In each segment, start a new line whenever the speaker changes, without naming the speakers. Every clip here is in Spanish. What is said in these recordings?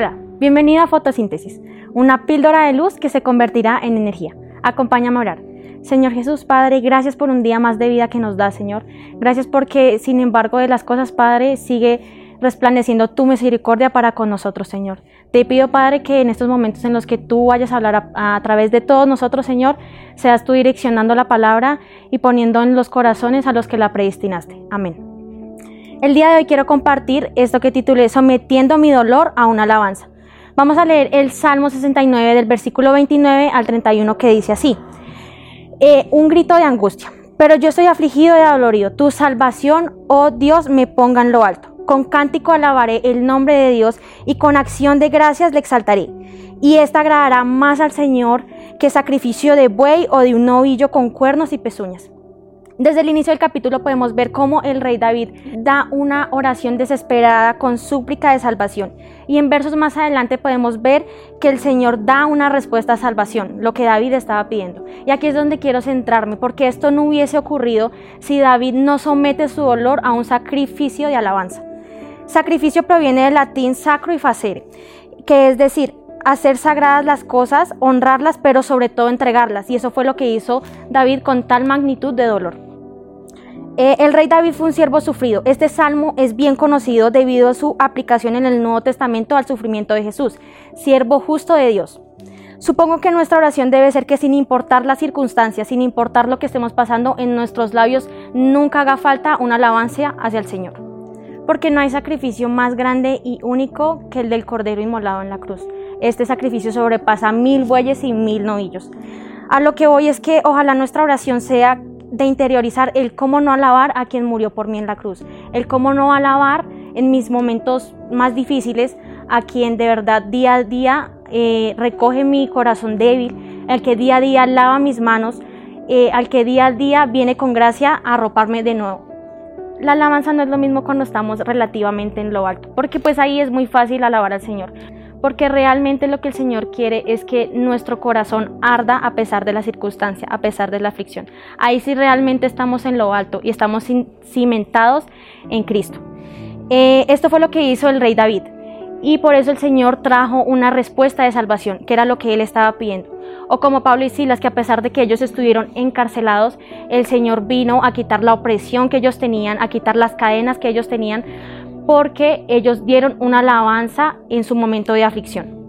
Hola, bienvenido a Fotosíntesis, una píldora de luz que se convertirá en energía. Acompáñame a orar. Señor Jesús, Padre, gracias por un día más de vida que nos da, Señor. Gracias porque, sin embargo de las cosas, Padre, sigue resplandeciendo tu misericordia para con nosotros, Señor. Te pido, Padre, que en estos momentos en los que tú vayas a hablar a, través de todos nosotros, Señor, seas tú direccionando la palabra y poniendo en los corazones a los que la predestinaste. Amén. El día de hoy quiero compartir esto que titulé Sometiendo mi dolor a una alabanza. Vamos a leer el Salmo 69 del versículo 29 al 31 que dice así. Eh, un grito de angustia. Pero yo estoy afligido y adolorido. Tu salvación, oh Dios, me ponga en lo alto. Con cántico alabaré el nombre de Dios y con acción de gracias le exaltaré. Y esta agradará más al Señor que sacrificio de buey o de un novillo con cuernos y pezuñas. Desde el inicio del capítulo podemos ver cómo el rey David da una oración desesperada con súplica de salvación. Y en versos más adelante podemos ver que el Señor da una respuesta a salvación, lo que David estaba pidiendo. Y aquí es donde quiero centrarme, porque esto no hubiese ocurrido si David no somete su dolor a un sacrificio de alabanza. Sacrificio proviene del latín sacro y facere, que es decir, hacer sagradas las cosas, honrarlas, pero sobre todo entregarlas. Y eso fue lo que hizo David con tal magnitud de dolor. Eh, el rey David fue un siervo sufrido. Este salmo es bien conocido debido a su aplicación en el Nuevo Testamento al sufrimiento de Jesús, siervo justo de Dios. Supongo que nuestra oración debe ser que sin importar las circunstancias, sin importar lo que estemos pasando en nuestros labios, nunca haga falta una alabanza hacia el Señor. Porque no hay sacrificio más grande y único que el del Cordero inmolado en la cruz. Este sacrificio sobrepasa mil bueyes y mil novillos. A lo que voy es que ojalá nuestra oración sea de interiorizar el cómo no alabar a quien murió por mí en la cruz, el cómo no alabar en mis momentos más difíciles a quien de verdad día a día eh, recoge mi corazón débil, el que día a día lava mis manos, eh, al que día a día viene con gracia a arroparme de nuevo. La alabanza no es lo mismo cuando estamos relativamente en lo alto, porque pues ahí es muy fácil alabar al Señor porque realmente lo que el Señor quiere es que nuestro corazón arda a pesar de la circunstancia, a pesar de la aflicción. Ahí sí realmente estamos en lo alto y estamos cimentados en Cristo. Eh, esto fue lo que hizo el rey David y por eso el Señor trajo una respuesta de salvación, que era lo que él estaba pidiendo. O como Pablo y Silas, que a pesar de que ellos estuvieron encarcelados, el Señor vino a quitar la opresión que ellos tenían, a quitar las cadenas que ellos tenían, porque ellos dieron una alabanza en su momento de aflicción.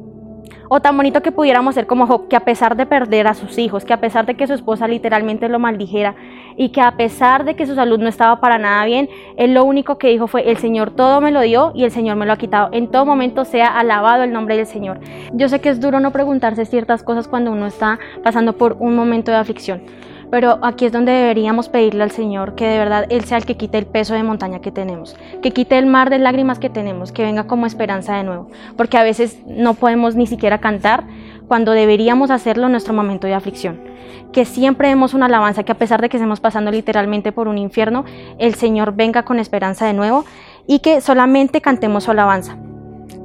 O tan bonito que pudiéramos ser como Job, que a pesar de perder a sus hijos, que a pesar de que su esposa literalmente lo maldijera y que a pesar de que su salud no estaba para nada bien, él lo único que dijo fue, el Señor todo me lo dio y el Señor me lo ha quitado. En todo momento sea alabado el nombre del Señor. Yo sé que es duro no preguntarse ciertas cosas cuando uno está pasando por un momento de aflicción pero aquí es donde deberíamos pedirle al Señor que de verdad Él sea el que quite el peso de montaña que tenemos, que quite el mar de lágrimas que tenemos, que venga como esperanza de nuevo, porque a veces no podemos ni siquiera cantar cuando deberíamos hacerlo en nuestro momento de aflicción. Que siempre demos una alabanza, que a pesar de que estemos pasando literalmente por un infierno, el Señor venga con esperanza de nuevo y que solamente cantemos su alabanza.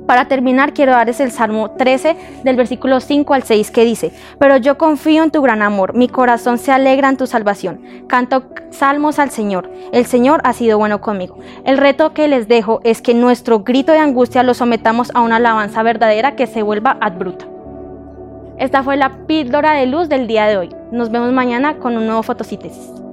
Para terminar, quiero darles el Salmo 13 del versículo 5 al 6 que dice, pero yo confío en tu gran amor, mi corazón se alegra en tu salvación. Canto salmos al Señor, el Señor ha sido bueno conmigo. El reto que les dejo es que nuestro grito de angustia lo sometamos a una alabanza verdadera que se vuelva ad bruta. Esta fue la píldora de luz del día de hoy. Nos vemos mañana con un nuevo fotosíntesis.